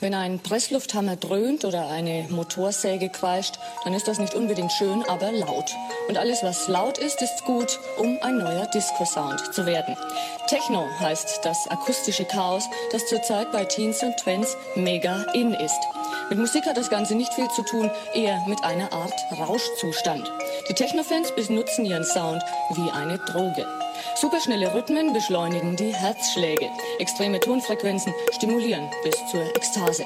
Wenn ein Presslufthammer dröhnt oder eine Motorsäge kreischt, dann ist das nicht unbedingt schön, aber laut. Und alles, was laut ist, ist gut, um ein neuer Disco-Sound zu werden. Techno heißt das akustische Chaos, das zurzeit bei Teens und Twins mega in ist. Mit Musik hat das Ganze nicht viel zu tun, eher mit einer Art Rauschzustand. Die Techno-Fans benutzen ihren Sound wie eine Droge. Superschnelle Rhythmen beschleunigen die Herzschläge. Extreme Tonfrequenzen stimulieren bis zur Ekstase.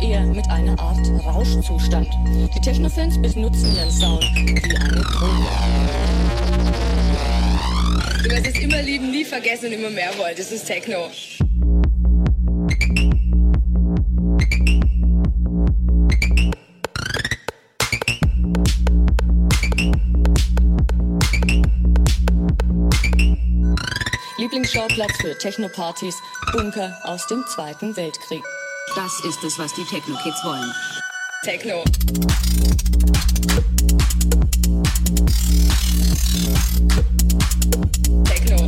Eher mit einer Art Rauschzustand. Die Technofans benutzen ihren Sound wie eine Droge. Du wirst es immer lieben, nie vergessen und immer mehr wollen. Das ist Techno. Lieblingsschauplatz für Techno-Partys, Bunker aus dem Zweiten Weltkrieg. Das ist es, was die Techno-Kids wollen. Techno. Techno.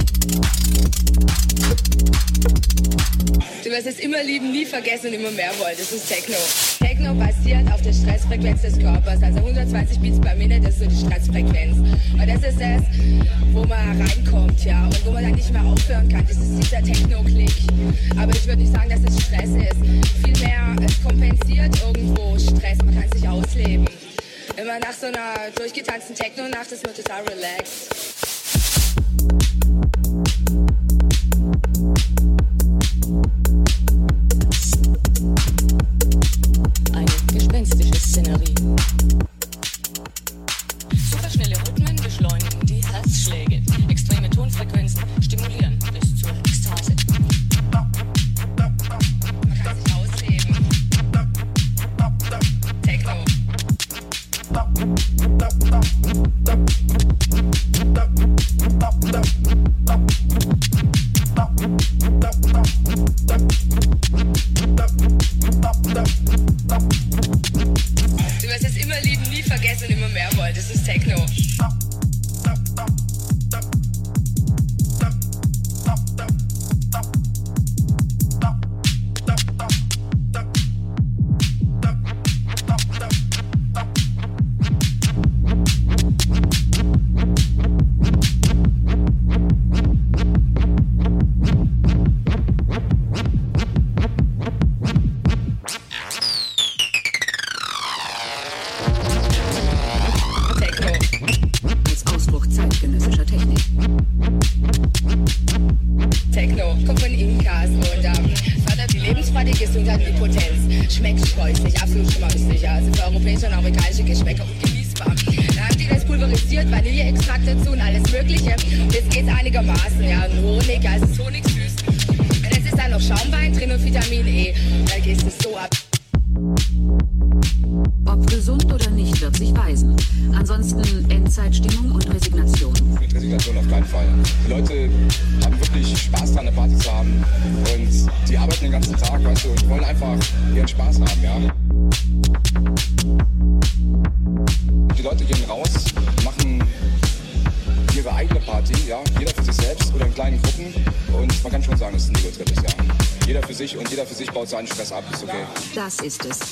Du wirst es immer lieben, nie vergessen und immer mehr wollen. Das ist Techno. Techno basiert auf der Stressfrequenz des Körpers. Also 120 Beats per Minute ist so die Stressfrequenz. Und das ist es, wo man reinkommt, ja. Und wo man dann nicht mehr aufhören kann. Das ist dieser Techno-Klick. Aber ich würde nicht sagen, dass es Stress ist. Vielmehr, es kompensiert irgendwo Stress. Man kann sich ausleben. Man nach so einer durchgetanzten Techno-Nacht ist, man total relaxed. Okay. Das